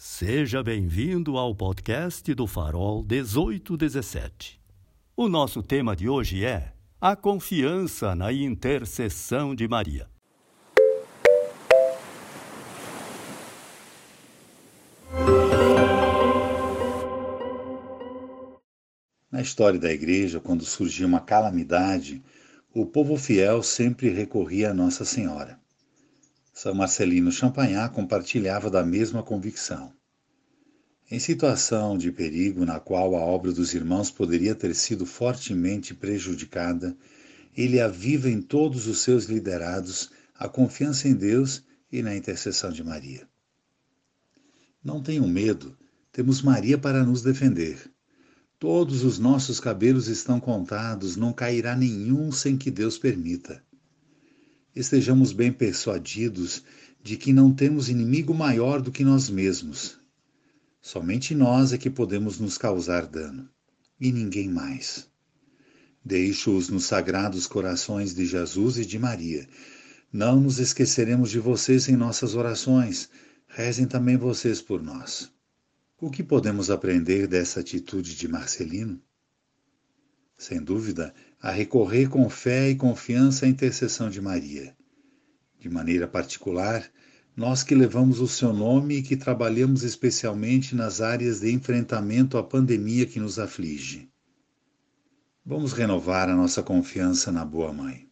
Seja bem-vindo ao podcast do Farol 1817. O nosso tema de hoje é a confiança na intercessão de Maria. Na história da Igreja, quando surgia uma calamidade, o povo fiel sempre recorria a Nossa Senhora. São Marcelino Champagnat compartilhava da mesma convicção. Em situação de perigo na qual a obra dos irmãos poderia ter sido fortemente prejudicada, ele aviva em todos os seus liderados a confiança em Deus e na intercessão de Maria. Não tenham medo, temos Maria para nos defender. Todos os nossos cabelos estão contados, não cairá nenhum sem que Deus permita. Estejamos bem persuadidos de que não temos inimigo maior do que nós mesmos. Somente nós é que podemos nos causar dano, e ninguém mais. Deixo-os nos sagrados corações de Jesus e de Maria. Não nos esqueceremos de vocês em nossas orações. Rezem também vocês por nós. O que podemos aprender dessa atitude de Marcelino? Sem dúvida, a recorrer com fé e confiança à intercessão de Maria. De maneira particular, nós que levamos o seu nome e que trabalhamos especialmente nas áreas de enfrentamento à pandemia que nos aflige. Vamos renovar a nossa confiança na Boa Mãe.